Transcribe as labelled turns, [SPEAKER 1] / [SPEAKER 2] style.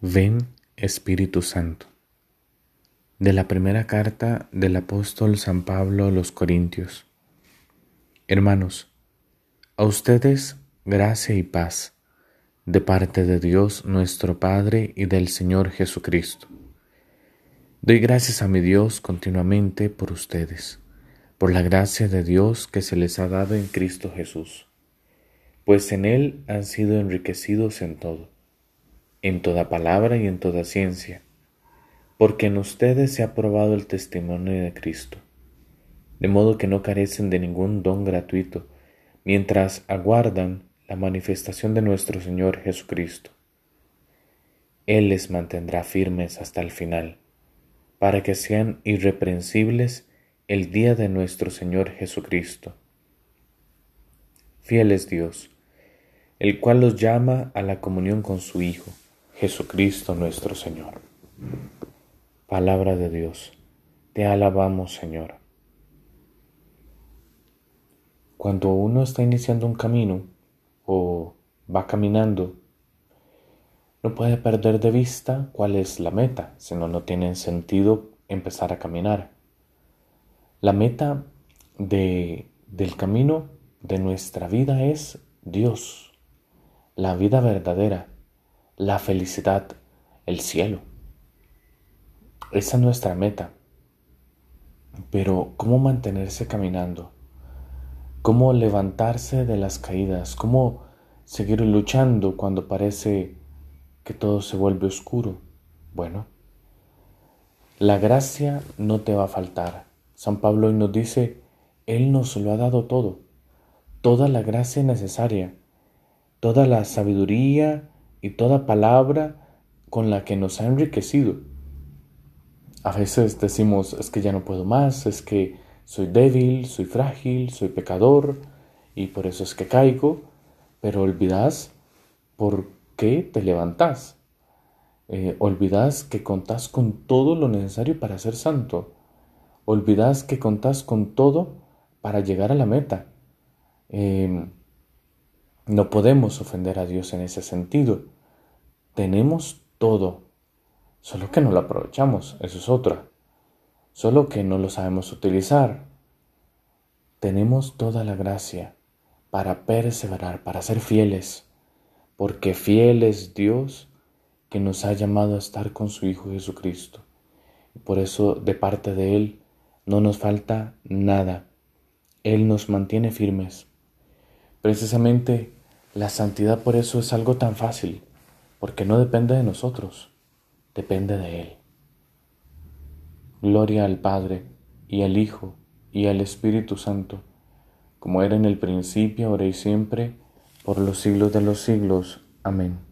[SPEAKER 1] Ven Espíritu Santo. De la primera carta del apóstol San Pablo a los Corintios. Hermanos, a ustedes gracia y paz de parte de Dios nuestro Padre y del Señor Jesucristo. Doy gracias a mi Dios continuamente por ustedes, por la gracia de Dios que se les ha dado en Cristo Jesús, pues en Él han sido enriquecidos en todo en toda palabra y en toda ciencia, porque en ustedes se ha probado el testimonio de Cristo, de modo que no carecen de ningún don gratuito, mientras aguardan la manifestación de nuestro Señor Jesucristo. Él les mantendrá firmes hasta el final, para que sean irreprensibles el día de nuestro Señor Jesucristo. Fiel es Dios, el cual los llama a la comunión con su Hijo Jesucristo nuestro Señor. Palabra de Dios, te alabamos Señor. Cuando uno está iniciando un camino o va caminando, no puede perder de vista cuál es la meta, si no, no tiene sentido empezar a caminar. La meta de, del camino de nuestra vida es Dios, la vida verdadera la felicidad, el cielo. Esa es nuestra meta. Pero ¿cómo mantenerse caminando? ¿Cómo levantarse de las caídas? ¿Cómo seguir luchando cuando parece que todo se vuelve oscuro? Bueno, la gracia no te va a faltar. San Pablo hoy nos dice, Él nos lo ha dado todo, toda la gracia necesaria, toda la sabiduría y toda palabra con la que nos ha enriquecido. A veces decimos, es que ya no puedo más, es que soy débil, soy frágil, soy pecador y por eso es que caigo, pero olvidas por qué te levantas. Eh, olvidas que contás con todo lo necesario para ser santo. Olvidas que contás con todo para llegar a la meta. Em, no podemos ofender a Dios en ese sentido. Tenemos todo, solo que no lo aprovechamos, eso es otra. Solo que no lo sabemos utilizar. Tenemos toda la gracia para perseverar, para ser fieles, porque fiel es Dios que nos ha llamado a estar con su Hijo Jesucristo. Por eso de parte de Él no nos falta nada. Él nos mantiene firmes. Precisamente la santidad por eso es algo tan fácil, porque no depende de nosotros, depende de Él. Gloria al Padre, y al Hijo, y al Espíritu Santo, como era en el principio, ahora y siempre, por los siglos de los siglos. Amén.